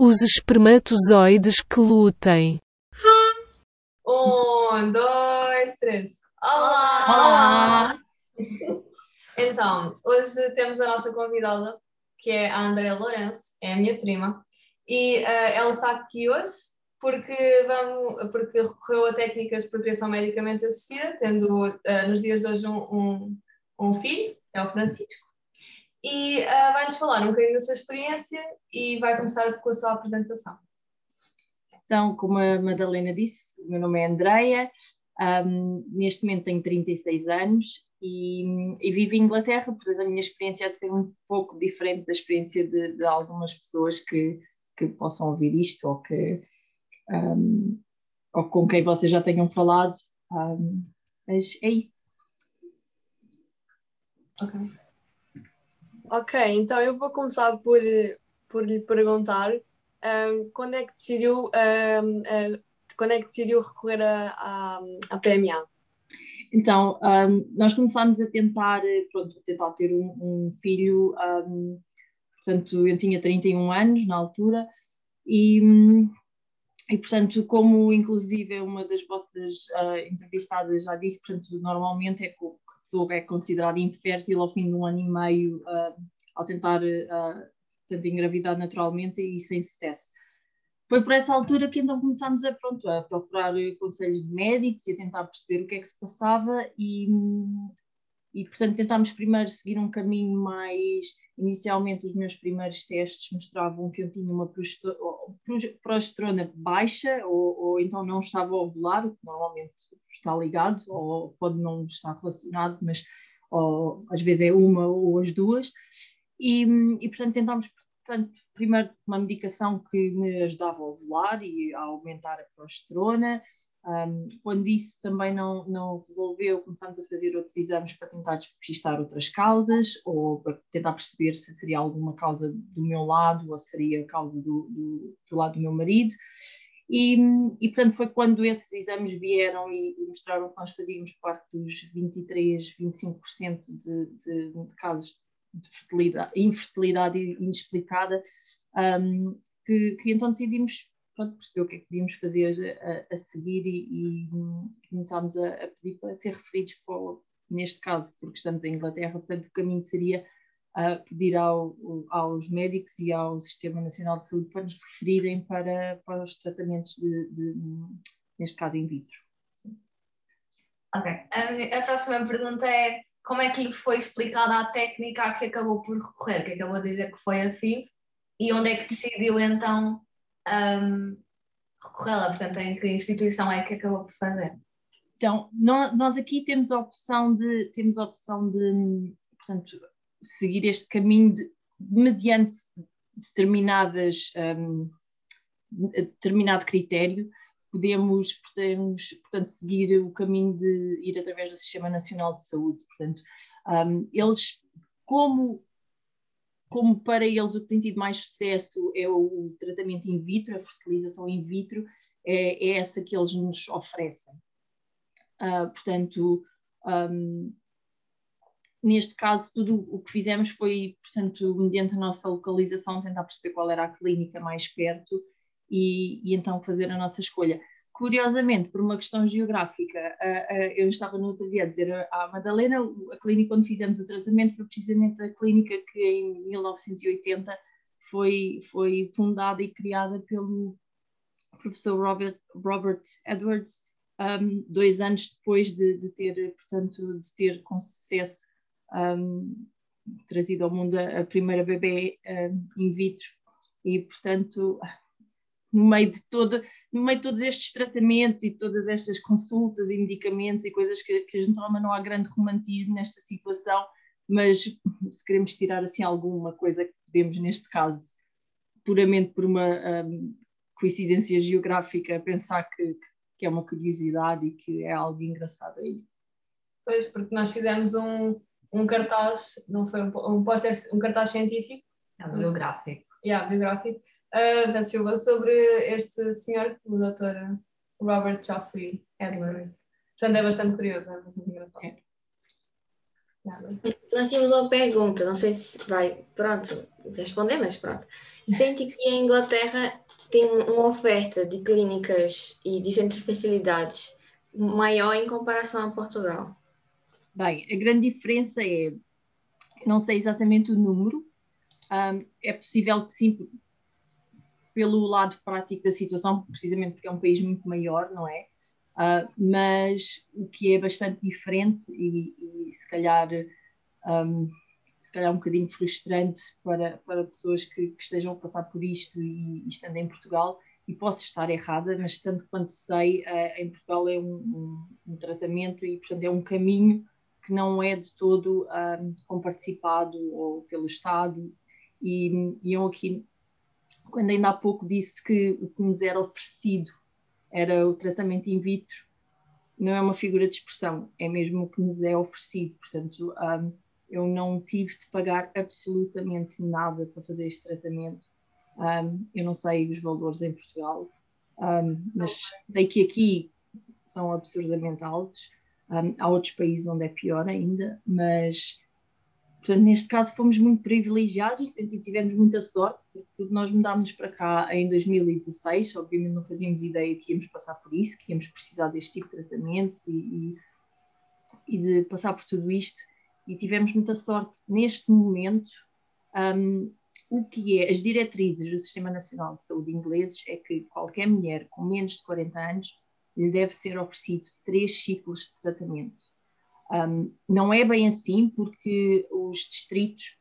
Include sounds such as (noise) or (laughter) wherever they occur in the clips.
Os espermatozoides que lutem. Um, dois, três. Olá! Olá! Então, hoje temos a nossa convidada, que é a Andrea Lourenço, é a minha prima, e uh, ela está aqui hoje porque, vamos, porque recorreu a técnicas de procriação medicamente assistida, tendo uh, nos dias de hoje um, um, um filho, é o Francisco, e uh, vai-nos falar um bocadinho da sua experiência e vai começar com a sua apresentação. Então, como a Madalena disse, o meu nome é Andreia, um, neste momento tenho 36 anos e, e, vivo em Inglaterra, portanto a minha experiência é de ser um pouco diferente da experiência de, de algumas pessoas que, que possam ouvir isto ou, que, um, ou com quem vocês já tenham falado, um, mas é isso. Ok. Ok, então eu vou começar por, por lhe perguntar um, quando é que decidiu um, uh, quando é que decidiu recorrer à PMA? Então, um, nós começámos a tentar, pronto, a tentar ter um, um filho, um, portanto, eu tinha 31 anos na altura, e, e portanto, como inclusive uma das vossas uh, entrevistadas já disse, portanto, normalmente é a pessoa é considerada infértil ao fim de um ano e meio uh, ao tentar uh, portanto, engravidar naturalmente e sem sucesso. Foi por essa altura que então começámos a, pronto, a procurar conselhos de médicos e a tentar perceber o que é que se passava e, e portanto tentámos primeiro seguir um caminho mais inicialmente os meus primeiros testes mostravam que eu tinha uma progesterona baixa ou, ou então não estava a ovular, que normalmente está ligado ou pode não estar relacionado, mas ou, às vezes é uma ou as duas e, e portanto tentámos portanto, primeiro uma medicação que me ajudava a ovular e a aumentar a progesterona. Um, quando isso também não, não resolveu, começámos a fazer outros exames para tentar despistar outras causas ou para tentar perceber se seria alguma causa do meu lado ou seria causa do, do, do lado do meu marido. E, e, portanto, foi quando esses exames vieram e, e, mostraram que nós fazíamos parte dos 23, 25% de, de, de casos de fertilidade, infertilidade inexplicada, um, que, que, então decidimos pronto, perceber o que é que podíamos fazer a, a seguir e, e começámos a, a, pedir para ser referidos para, neste caso, porque estamos em Inglaterra, portanto o caminho seria uh, pedir ao, aos médicos e ao Sistema Nacional de Saúde para nos referirem para, para os tratamentos de, de neste caso, in vitro. Ok. A, a próxima pergunta é como é que lhe foi explicada a técnica a que acabou por recorrer, que acabou de dizer que foi a FIV, e onde é que decidiu então um, recorrê-la? Portanto, em que instituição é que acabou por fazer? Então, nós aqui temos a opção de, temos a opção de portanto, seguir este caminho de, mediante determinadas, um, determinado critério, podemos, podemos, portanto, seguir o caminho de ir através do Sistema Nacional de Saúde. Portanto, um, eles, como, como para eles o que tem tido mais sucesso é o, tratamento in vitro, a fertilização in vitro, é, é essa que eles nos oferecem. Uh, portanto, um, neste caso, tudo o que fizemos foi, portanto, mediante a nossa localização, tentar perceber qual era a clínica mais perto e, e então fazer a nossa escolha. Curiosamente, por uma questão geográfica, eu estava no outro dia a dizer à Madalena, a clínica onde fizemos o tratamento foi precisamente a clínica que em 1980 foi, foi fundada e criada pelo professor Robert, Robert Edwards, um, dois anos depois de, de, ter, portanto, de ter com sucesso um, trazido ao mundo a, a primeira bebê um, in vitro. E, portanto, no meio de todo, no meio de todos estes tratamentos e todas estas consultas e medicamentos e coisas que, que a gente toma, não há grande romantismo nesta situação, mas se queremos tirar assim alguma coisa que podemos, neste caso, puramente por uma um, coincidência geográfica, pensar que, que é uma curiosidade e que é algo engraçado, é isso. Pois, porque nós fizemos um, um cartaz, não foi um, um, poster, um cartaz científico? É, biográfico. Yeah, biográfico, uh, desculpa, sobre este senhor, o Dr. Robert Geoffrey Edwards. Portanto, é bastante curioso, é bastante engraçado. É. Nós tínhamos uma pergunta, não sei se vai, pronto, responder, mas pronto. Sente que a Inglaterra tem uma oferta de clínicas e de centros de fertilidade maior em comparação a Portugal? Bem, a grande diferença é, não sei exatamente o número, um, é possível que sim, pelo lado prático da situação, precisamente porque é um país muito maior, não é? Uh, mas o que é bastante diferente e, e se calhar um, se calhar um bocadinho frustrante para, para pessoas que, que estejam a passar por isto e, e, estando em Portugal, e posso estar errada, mas tanto quanto sei, uh, em Portugal é um, um, um, tratamento e, portanto, é um caminho que não é de todo um, comparticipado ou pelo Estado, e, e eu aqui, quando ainda há pouco disse que o que nos era oferecido era o tratamento in vitro, não é uma figura de expressão, é mesmo o que nos é oferecido. Portanto, um, eu não tive de pagar absolutamente nada para fazer este tratamento. Um, eu não sei os valores em Portugal, um, mas sei que aqui são absurdamente altos. Há outros países onde é pior ainda, mas Portanto, neste caso fomos muito privilegiados e tivemos muita sorte, porque nós mudámos para cá em 2016, obviamente não fazíamos ideia que íamos passar por isso, que íamos precisar deste tipo de tratamento e, e, e de passar por tudo isto, e tivemos muita sorte neste momento. Um, o que é as diretrizes do Sistema Nacional de Saúde ingleses é que qualquer mulher com menos de 40 anos lhe deve ser oferecido três ciclos de tratamento. Um, não é bem assim, porque os distritos,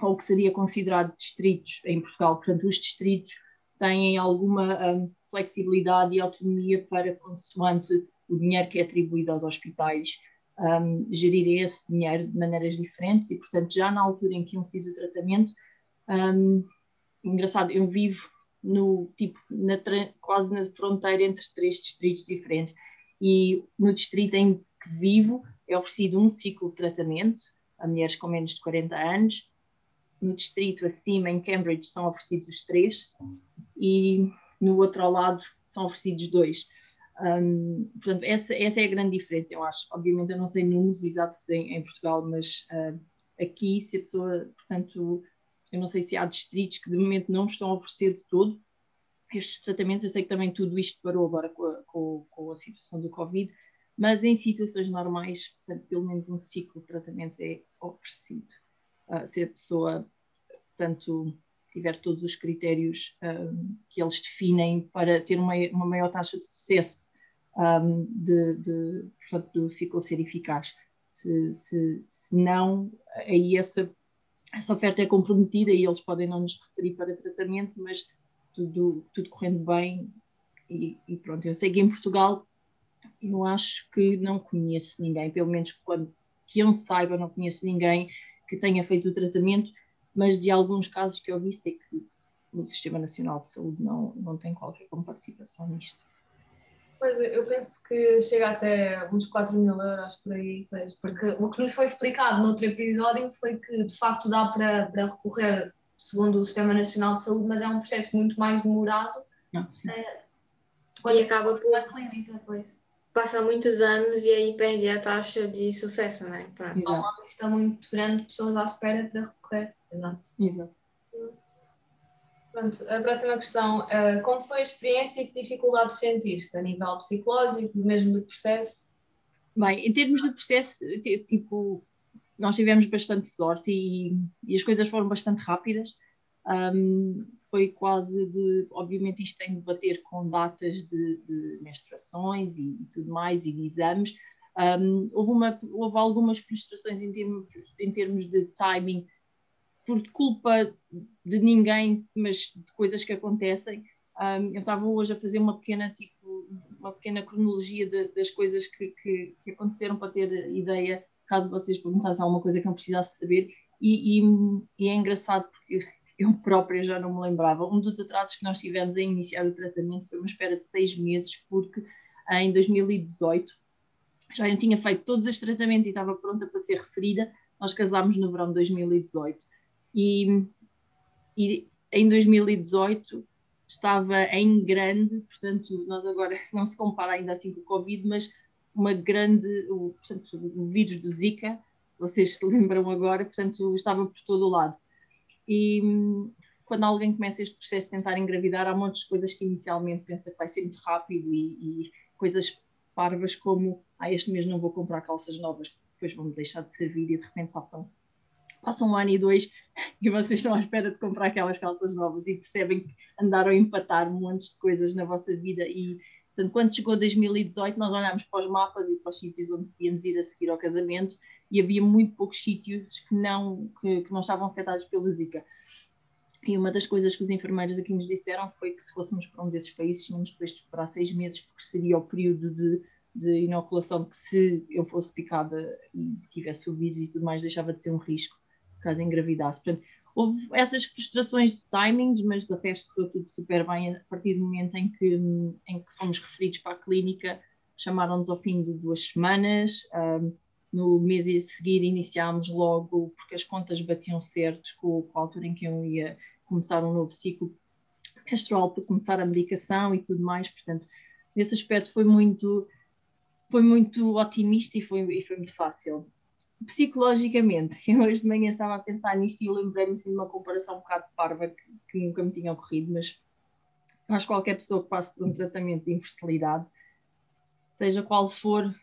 ou o que seria considerado distritos em Portugal, portanto, os distritos têm alguma um, flexibilidade e autonomia para, consoante o dinheiro que é atribuído aos hospitais, um, gerirem esse dinheiro de maneiras diferentes. E, portanto, já na altura em que eu fiz o tratamento, um, engraçado, eu vivo no tipo na, quase na fronteira entre três distritos diferentes e no distrito em que vivo é oferecido um ciclo de tratamento a mulheres com menos de 40 anos. No distrito acima, em Cambridge, são oferecidos três e no outro lado são oferecidos dois. Um, portanto, essa, essa, é a grande diferença, eu acho. Obviamente, eu não sei números exatos em, em Portugal, mas uh, aqui, se a pessoa, portanto, eu não sei se há distritos que de momento não estão a oferecer de todo estes tratamentos. Eu sei que também tudo isto parou agora com a, com, a situação do Covid, mas em situações normais, portanto, pelo menos um ciclo de tratamento é oferecido. Uh, se a pessoa, portanto, tiver todos os critérios um, que eles definem para ter uma, uma maior taxa de sucesso um, de, de, portanto, do ciclo ser eficaz. Se, se, se não, aí essa, essa oferta é comprometida e eles podem não nos referir para tratamento, mas tudo, tudo correndo bem e, e pronto. Eu sei que em Portugal eu acho que não conheço ninguém, pelo menos quando que eu saiba, não conheço ninguém que tenha feito o tratamento, mas de alguns casos que eu vi, sei que o Sistema Nacional de Saúde não, não tem qualquer participação nisto. Pois, eu penso que chega até uns 4 mil euros por aí, porque o que nos foi explicado no outro episódio foi que de facto dá para, para recorrer segundo o Sistema Nacional de Saúde, mas é um processo muito mais demorado. Não, é, e acaba por... clínica, pois passa muitos anos e aí perde a taxa de sucesso, né? Pronto. Há uma lista muito grande de pessoas à espera de recorrer. Exato. Exato. Pronto, a próxima questão. Uh, como foi a experiência e que dificuldades sentiste a nível psicológico, mesmo do processo? Bem, em termos de processo, tipo, nós tivemos bastante sorte e, e as coisas foram bastante rápidas. Um, foi quase de, obviamente isto tem de bater com datas de, de menstruações e, e, tudo mais, e de exames. Um, houve, uma, houve algumas frustrações em termos, em termos de timing, por culpa de ninguém, mas de coisas que acontecem. Um, eu estava hoje a fazer uma pequena, tipo, uma pequena cronologia de, das coisas que, que, que, aconteceram para ter ideia, caso vocês perguntassem alguma coisa que eu precisasse saber. E, e, e é engraçado porque (laughs) eu própria já não me lembrava. Um dos atrasos que nós tivemos em iniciar o tratamento foi uma espera de seis meses, porque em 2018 já eu tinha feito todos os tratamentos e estava pronta para ser referida. Nós casámos no verão de 2018 e, e em 2018 estava em grande, portanto, nós agora (laughs) não se compara ainda assim com o Covid, mas uma grande, o, portanto, o vírus do Zika vocês (laughs) se lembram agora, portanto estava por todo o lado. E quando alguém começa este processo de tentar engravidar, há montes de coisas que inicialmente pensa que vai ser muito rápido e, e coisas parvas como ah, este mês não vou comprar calças novas, depois vão deixar de servir e de repente passam, passam um ano e dois (laughs) e vocês estão à espera de comprar aquelas calças novas e percebem que andaram a empatar montes de coisas na vossa vida e Portanto, quando chegou 2018, nós olhámos para os mapas e para os sítios onde podíamos ir a seguir ao casamento e havia muito poucos sítios que não, que, que não estavam afetados pelo Zika. E uma das coisas que os enfermeiros aqui nos disseram foi que se fôssemos para um desses países, tínhamos de esperar seis meses, porque seria o período de, de inoculação que se eu fosse picada e tivesse o vírus e tudo mais, deixava de ser um risco caso engravidasse. Portanto, houve essas frustrações de timings, mas de resto correu tudo super bem a partir do momento em que, em que fomos referidos para a clínica, chamaram-nos ao fim de duas semanas. Um, no mês a seguir iniciámos logo, porque as contas batiam certos com, com a altura em que eu ia começar um novo ciclo menstrual para começar a medicação e tudo mais, portanto, nesse aspecto foi muito foi muito otimista e foi, e foi muito fácil. Psicologicamente, (laughs) eu hoje de manhã estava a pensar nisto e lembrei-me assim, de uma comparação um bocado parva que, que nunca me tinha ocorrido, mas acho que qualquer pessoa que passe por um tratamento de infertilidade, seja qual for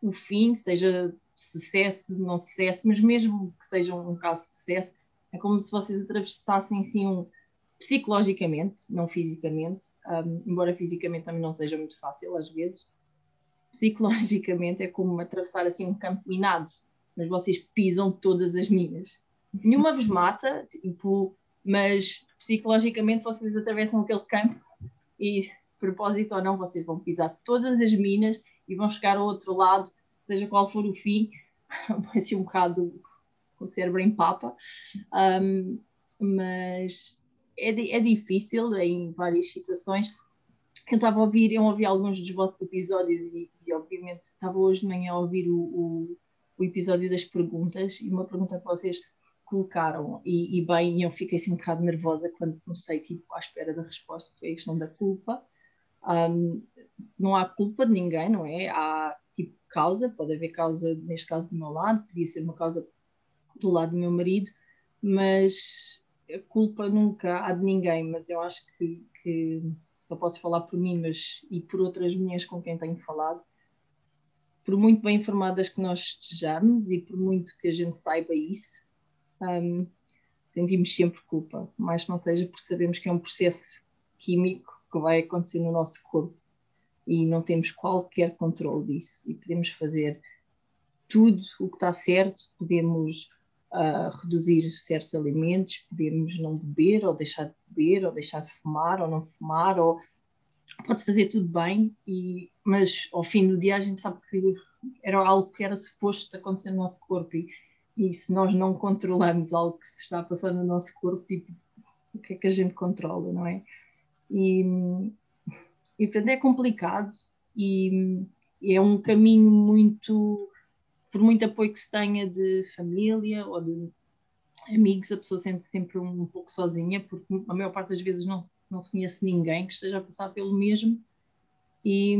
o fim, seja sucesso, não sucesso, mas mesmo que seja um caso de sucesso, é como se vocês atravessassem assim um, psicologicamente, não fisicamente, um, embora fisicamente também não seja muito fácil às vezes, psicologicamente é como atravessar assim um campo minado, mas vocês pisam todas as minas. Nenhuma vos mata, tipo, mas psicologicamente vocês atravessam aquele campo e, propósito ou não, vocês vão pisar todas as minas e vão chegar ao outro lado, seja qual for o fim, (laughs) vai ser um bocado com o cérebro em papa, um, mas é, é difícil em várias situações. Eu estava a ouvir, eu ouvi alguns dos vossos episódios e, e obviamente estava hoje de manhã a ouvir o, o, o, episódio das perguntas e uma pergunta que vocês colocaram e, e bem, eu fiquei assim um bocado nervosa quando comecei tipo à espera da resposta, foi a questão da culpa. Um, não há culpa de ninguém, não é? Há tipo causa, pode haver causa, neste caso do meu lado, podia ser uma causa do lado do meu marido, mas a culpa nunca há de ninguém, mas eu acho que, que só posso falar por mim, mas e por outras mulheres com quem tenho falado, por muito bem informadas que nós estejamos e por muito que a gente saiba isso, um, sentimos sempre culpa, mas não seja porque sabemos que é um processo químico que vai acontecer no nosso corpo e não temos qualquer controle disso. E podemos fazer tudo o que está certo, podemos uh, reduzir certos alimentos, podemos não beber ou deixar de beber ou deixar de fumar ou não fumar ou pode fazer tudo bem e mas ao fim do dia a gente sabe que era algo que era suposto acontecer no nosso corpo e, e se nós não controlamos algo que se está a passar no nosso corpo tipo o que é que a gente controla não é e e portanto é complicado e, e é um caminho muito, por muito apoio que se tenha de família ou de amigos, a pessoa sente sempre um, um pouco sozinha, porque a maior parte das vezes não, não se conhece ninguém que esteja a passar pelo mesmo. E,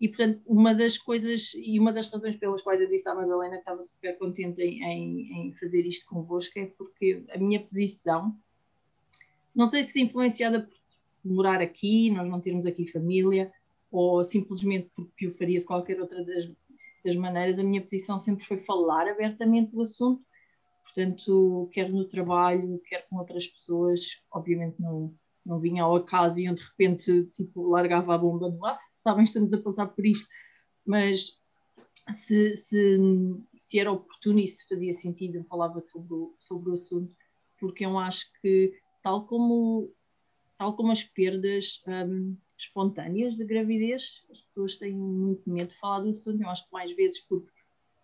e portanto, uma das coisas e uma das razões pelas quais eu disse à Madalena que estava super contente em, em, em fazer isto convosco é porque a minha posição, não sei se influenciada por morar aqui, nós não termos aqui família, ou simplesmente porque o faria de qualquer outra das, das maneiras, a minha posição sempre foi falar abertamente do assunto, portanto, quer no trabalho, quer com outras pessoas, obviamente não, não vinha ao acaso e de repente tipo, largava a bomba no ar, sabem, estamos a passar por isto, mas se, se, se era oportuno e se fazia sentido, eu falava sobre o, sobre o assunto, porque eu acho que, tal como tal como as perdas um, espontâneas da gravidez, as pessoas têm muito medo de falar do assunto. Eu acho que mais vezes porque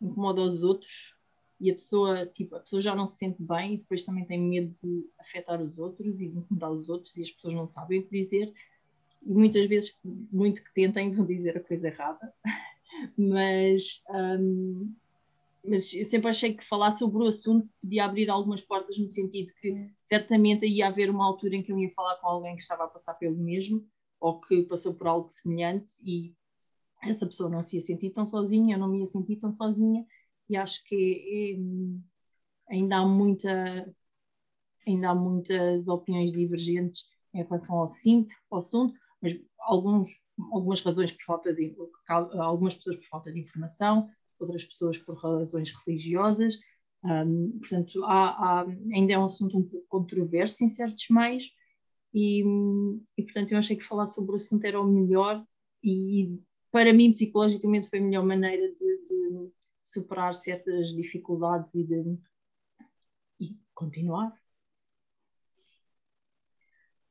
incomoda os outros e a pessoa, tipo, a pessoa já não se sente bem e depois também tem medo de afetar os outros e de incomodar os outros e as pessoas não sabem o que dizer. E muitas vezes, muito que tentem, vão dizer a coisa errada. (laughs) Mas um, mas eu sempre achei que falar sobre o assunto podia abrir algumas portas no sentido que certamente ia haver uma altura em que eu ia falar com alguém que estava a passar pelo mesmo ou que passou por algo semelhante e essa pessoa não se ia sentir tão sozinha, eu não me ia sentir tão sozinha e acho que é, ainda há muita ainda há muitas opiniões divergentes em relação ao sim, ao assunto, mas alguns, algumas razões por falta de algumas pessoas por falta de informação, outras pessoas por razões religiosas. Um, portanto, há, há, ainda é um assunto um pouco controverso em certos meios, e, e, portanto eu achei que falar sobre o assunto era o melhor, e para mim, psicologicamente, foi a melhor maneira de, de superar certas dificuldades e de e continuar.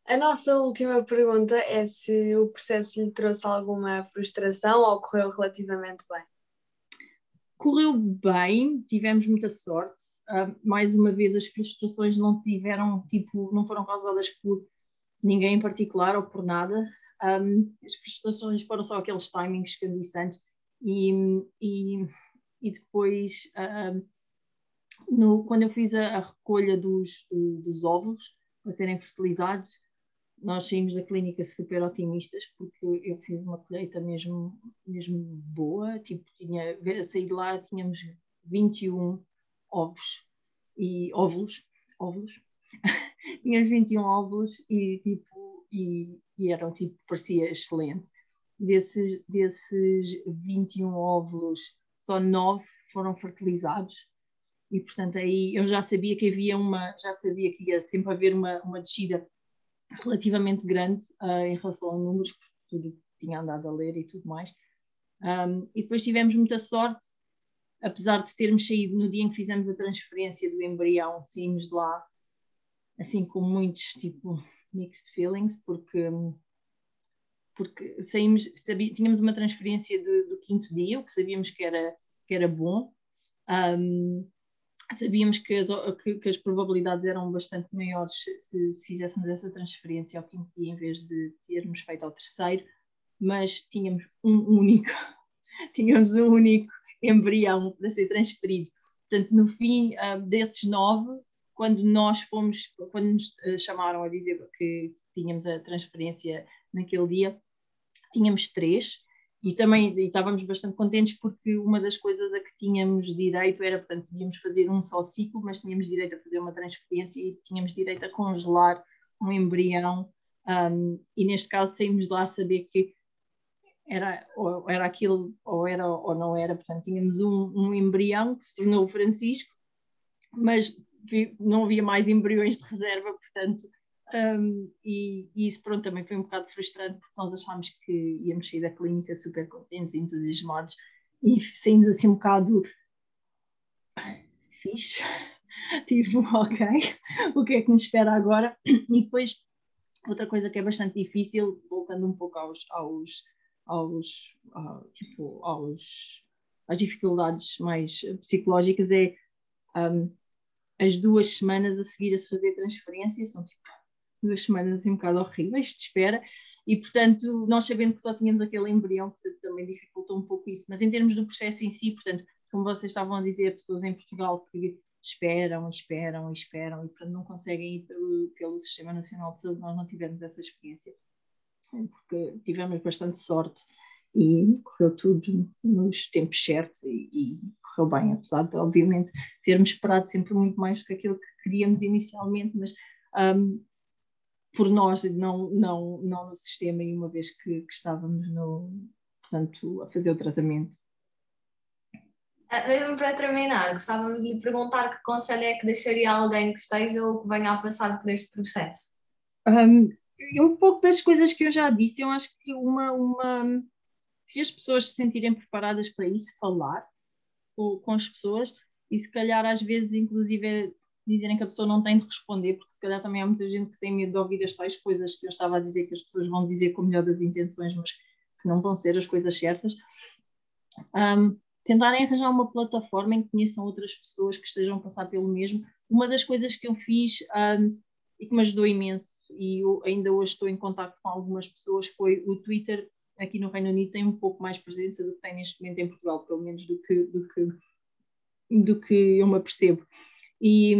A nossa última pergunta é se o processo lhe trouxe alguma frustração ou correu relativamente bem. Correu bem, tivemos muita sorte. Uh, mais uma vez, as frustrações não tiveram, tipo, não foram causadas por ninguém em particular ou por nada. Um, as frustrações foram só aqueles timings que eu disse antes. E, e, e depois, no, quando eu fiz a, a recolha dos, dos óvulos para serem fertilizados, nós saímos da clínica super otimistas porque eu fiz uma colheita mesmo, mesmo boa, tipo, tinha, saí de lá, tínhamos 21 ovos e óvulos, óvulos, (laughs) tínhamos 21 óvulos e tipo, e, e eram tipo, parecia excelente. Desses, desses 21 óvulos, só 9 foram fertilizados e portanto aí eu já sabia que havia uma, já sabia que ia sempre haver uma, uma descida relativamente grande uh, em relação a números, por tudo que tinha andado a ler e tudo mais. Um, e depois tivemos muita sorte, apesar de termos saído no dia em que fizemos a transferência do embrião, saímos de lá assim com muitos tipo mixed feelings, porque porque saímos, sabia, tínhamos uma transferência do, do, quinto dia, o que sabíamos que era, que era bom. Um, sabíamos que as, que, que as, probabilidades eram bastante maiores se, se, fizéssemos essa transferência ao quinto dia em vez de termos feito ao terceiro, mas tínhamos um único, (laughs) tínhamos um único embrião para ser transferido. Portanto, no fim desses nove, quando nós fomos, quando nos uh, chamaram a dizer que tínhamos a transferência naquele dia, tínhamos três e também e estávamos bastante contentes porque uma das coisas a que tínhamos direito era, portanto, podíamos fazer um só ciclo, mas tínhamos direito a fazer uma transferência e tínhamos direito a congelar um embrião um, e neste caso saímos de lá a saber que era ou era aquilo ou era ou não era, portanto tínhamos um, um embrião que se tornou o Francisco, mas não havia mais embriões de reserva, portanto um, e, e, isso pronto também foi um bocado frustrante porque nós achámos que íamos sair da clínica super contentes, entusiasmados e saímos assim um bocado fixe, (laughs) tipo, (laughs) ok, o que é que nos espera agora? E depois, outra coisa que é bastante difícil, voltando um pouco aos, aos, aos, uh, tipo, aos, às dificuldades mais psicológicas, é um, as duas semanas a seguir a se fazer transferência são tipo duas semanas assim um bocado horríveis de espera, e portanto, nós sabendo que só tínhamos aquele embrião, portanto, também dificultou um pouco isso. Mas em termos do processo em si, portanto, como vocês estavam a dizer, pessoas em Portugal que esperam, esperam, esperam e portanto não conseguem ir pelo, pelo Sistema Nacional de Saúde, nós não tivemos essa experiência, porque tivemos bastante sorte e correu tudo nos tempos certos e, e correu bem, apesar de, obviamente, termos esperado sempre muito mais do que aquilo que queríamos inicialmente, mas um, por nós, não, não, não no sistema, e uma vez que, que estávamos no, portanto, a fazer o tratamento. Ah, mesmo para terminar, gostava de lhe perguntar que conselho é que deixaria alguém que esteja ou que venha a passar por este processo? Um, um pouco das coisas que eu já disse, eu acho que uma, uma se as pessoas se sentirem preparadas para isso, falar com, com as pessoas e se calhar às vezes inclusive dizerem que a pessoa não tem de responder, porque se calhar também há muita gente que tem medo de ouvir as tais coisas que eu estava a dizer que as pessoas vão dizer com melhor das intenções, mas que não vão ser as coisas certas. Um, tentarem arranjar uma plataforma em que conheçam outras pessoas que estejam a passar pelo mesmo. Uma das coisas que eu fiz um, e que me ajudou imenso, e ainda hoje estou em contato com algumas pessoas, foi o Twitter aqui no Reino Unido tem um pouco mais presença do que tem neste momento em Portugal, pelo menos do que, do que, do que eu me apercebo. E,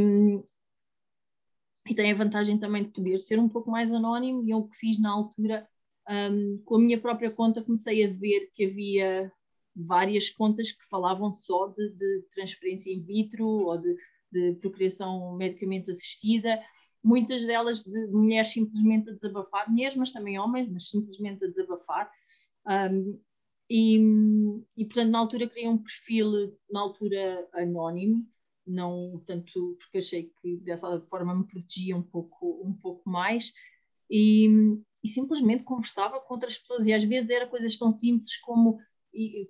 e tem a vantagem também de poder ser um pouco mais anónimo, e eu o que fiz na altura, um, com a minha própria conta, comecei a ver que havia várias contas que falavam só de, de transferência in vitro ou de, de procriação medicamente assistida, muitas delas de mulheres simplesmente a desabafar, mulheres, mas também homens, mas simplesmente a desabafar. Um, e, e, portanto, na altura criei um perfil, na altura anónimo, não tanto porque achei que dessa forma me protegia um pouco, um pouco mais, e, e simplesmente conversava com outras pessoas, e às vezes era coisas tão simples como. E,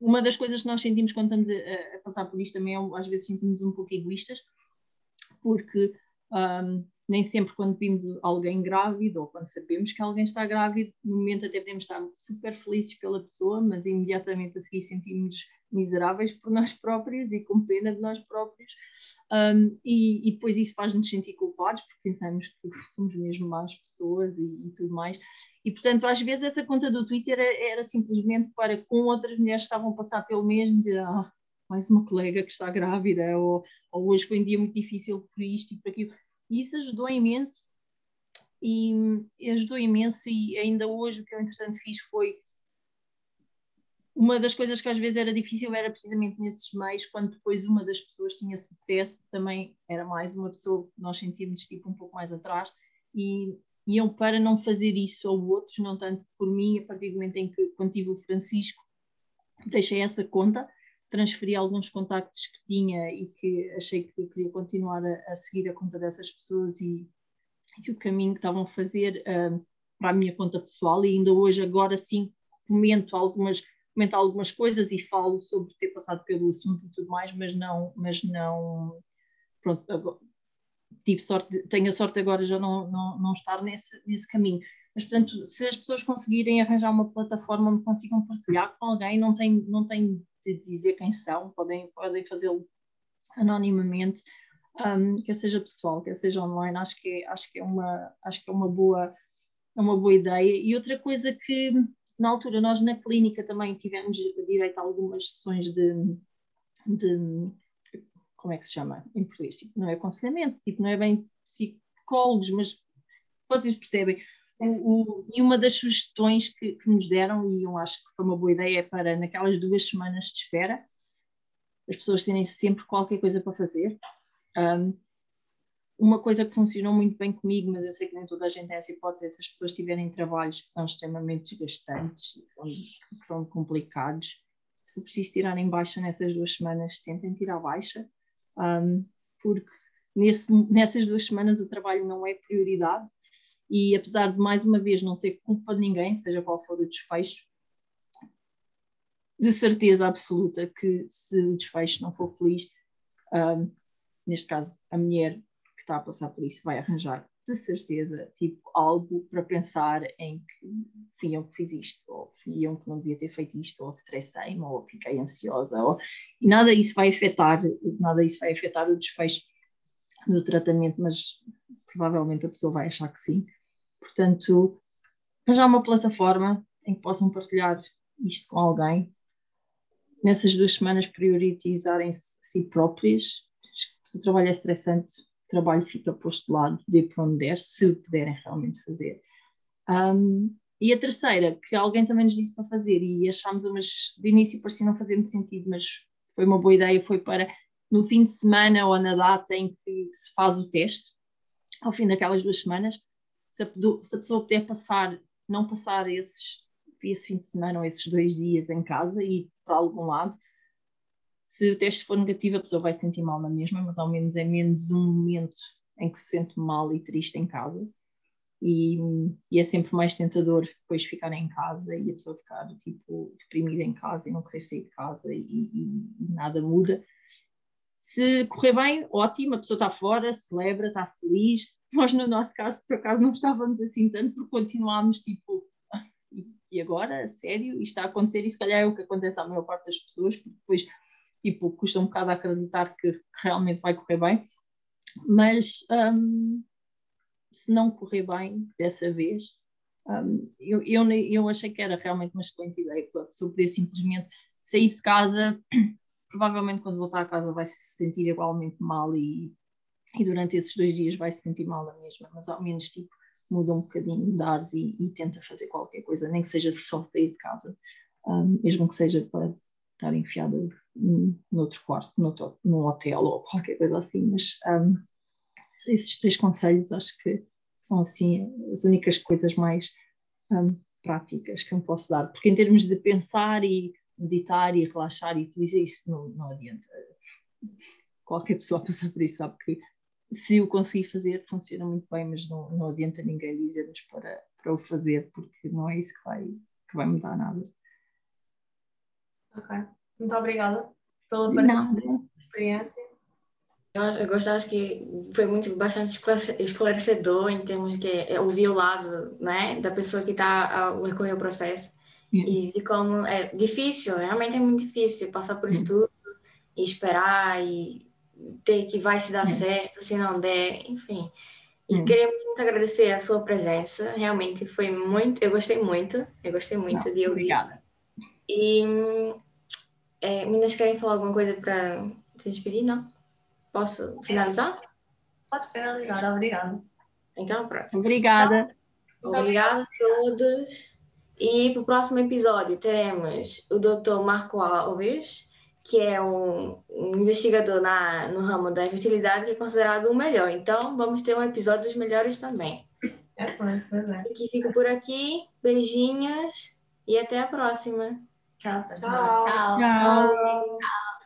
uma das coisas que nós sentimos quando estamos a, a passar por isto também é, às vezes, sentimos um pouco egoístas, porque um, nem sempre quando vimos alguém grávido ou quando sabemos que alguém está grávido, no momento até podemos estar super felizes pela pessoa, mas imediatamente a seguir sentimos miseráveis por nós próprios e com pena de nós próprios. Um, e, e, depois isso faz-nos sentir culpados, porque pensamos que somos mesmo más pessoas e, e, tudo mais. E portanto, às vezes essa conta do Twitter era, era simplesmente para com outras mulheres que estavam a passar pelo mesmo dizer. Ah, mais uma colega que está grávida, ou, ou hoje foi um dia muito difícil por isto e por aquilo. E isso ajudou imenso, e ajudou imenso, e ainda hoje o que eu entretanto fiz foi uma das coisas que às vezes era difícil era precisamente nesses meios, quando depois uma das pessoas tinha sucesso, também era mais uma pessoa que nós sentíamos tipo um pouco mais atrás, e iam para não fazer isso a outros, não tanto por mim, a partir do momento em que, quando tive o Francisco, deixei essa conta, transferi alguns contactos que tinha e que achei que queria continuar a, a seguir a conta dessas pessoas e, e, o caminho que estavam a fazer uh, para a minha conta pessoal. E ainda hoje agora sim comento algumas comento algumas coisas e falo sobre ter passado pelo assunto e tudo mais mas não mas não pronto agora, tive sorte tenho a sorte agora já não, não, não estar nesse, nesse caminho. Mas portanto se as pessoas conseguirem arranjar uma plataforma onde consigam partilhar com alguém não tem não tem de dizer quem são, podem, podem fazê-lo anonimamente, um, quer seja pessoal, quer seja online, acho que acho que é, uma, acho que é uma, boa, é uma boa ideia. E outra coisa que na altura nós na clínica também tivemos direito a algumas sessões de, de como é que se chama em português? Tipo, não é aconselhamento, tipo, não é bem psicólogos, mas vocês percebem, e uma das sugestões que, que, nos deram, e eu acho que foi uma boa ideia, é para naquelas duas semanas de espera, as pessoas terem sempre qualquer coisa para fazer. Um, uma coisa que funcionou muito bem comigo, mas eu sei que nem toda a gente tem essa hipótese, é se as pessoas tiverem trabalhos que são extremamente desgastantes, que são, que são complicados, se for preciso tirarem baixa nessas duas semanas, tentem tirar baixa, um, porque nesse, nessas duas semanas o trabalho não é prioridade e apesar de mais uma vez não ser culpa de ninguém, seja qual for o desfecho, de certeza absoluta que se o desfecho não for feliz, um, neste caso a mulher que está a passar por isso vai arranjar de certeza tipo algo para pensar em que fui eu que fiz isto, ou fui eu que não devia ter feito isto, ou estressei-me, ou fiquei ansiosa, ou... e nada isso vai afetar, nada isso vai afetar o desfecho do tratamento, mas provavelmente a pessoa vai achar que sim. Portanto, arranjar uma plataforma em que possam partilhar isto com alguém. Nessas duas semanas, priorizarem-se a si próprias. Se o trabalho é estressante, o trabalho fica posto de lado, dê para onde der, se puderem realmente fazer. Um, e a terceira, que alguém também nos disse para fazer, e achámos, mas de início parecia não fazer muito sentido, mas foi uma boa ideia, foi para no fim de semana ou na data em que se faz o teste, ao fim daquelas duas semanas, se a, pessoa puder passar, não passar esses, esse fim de semana ou esses dois dias em casa e para algum lado, se o teste for negativo, a pessoa vai se sentir mal na mesma, mas ao menos é menos um momento em que se sente mal e triste em casa. E, e, é sempre mais tentador depois ficar em casa e a pessoa ficar tipo deprimida em casa e não querer sair de casa e, e, e nada muda. Se correr bem, ótimo, a pessoa está fora, celebra, está feliz, nós, no nosso caso, por acaso, não estávamos assim tanto, porque continuámos tipo, e agora? Sério? Isto está a acontecer? E se calhar é o que acontece à maior parte das pessoas, porque depois, tipo, custa um bocado acreditar que realmente vai correr bem. Mas um, se não correr bem dessa vez, um, eu, eu, eu achei que era realmente uma excelente ideia, para a pessoa poder simplesmente sair de casa, (clears throat) provavelmente quando voltar a casa vai se sentir igualmente mal e e durante esses dois dias vai se sentir mal na mesma, mas ao menos tipo muda um bocadinho de ares e, e, tenta fazer qualquer coisa, nem que seja só sair de casa. um, mesmo que seja para estar enfiada noutro quarto, noutro, num hotel ou qualquer coisa assim, mas um, esses três conselhos acho que são assim as únicas coisas mais um, práticas que eu posso dar, porque em termos de pensar e meditar e relaxar e tudo isso, não, não adianta. Qualquer pessoa (laughs) passar por isso sabe que se o conseguir fazer funciona muito bem, mas não, não adianta ninguém dizer-nos para, para o fazer, porque não é isso que vai, que vai mudar nada. Ok. Muito obrigada pela partilha experiência. Eu gosto, que foi muito bastante esclarecedor em termos de é, ouvir o lado né, da pessoa que está a recorrer ao processo yeah. e de como é difícil, realmente é muito difícil passar por isso tudo e esperar e ter que vai se dar yeah. certo, se não der, enfim. E yeah. queria muito agradecer a sua presença, realmente foi muito, eu gostei muito, eu gostei muito não, de ouvir. Obrigada. E é, meninas querem falar alguma coisa para se despedir, não? Posso finalizar? Pode finalizar, obrigada. Então, pronto. Obrigada. Então, obrigada a todos. E para o próximo episódio teremos o Dr. Marco Alves, que é um, um investigador na, no ramo da fertilidade que é considerado o melhor. Então, vamos ter um episódio dos melhores também. É, foi, foi, foi. E que fico por aqui. Beijinhos e até a próxima. Tchau, pessoal. Tchau. Tchau. Tchau.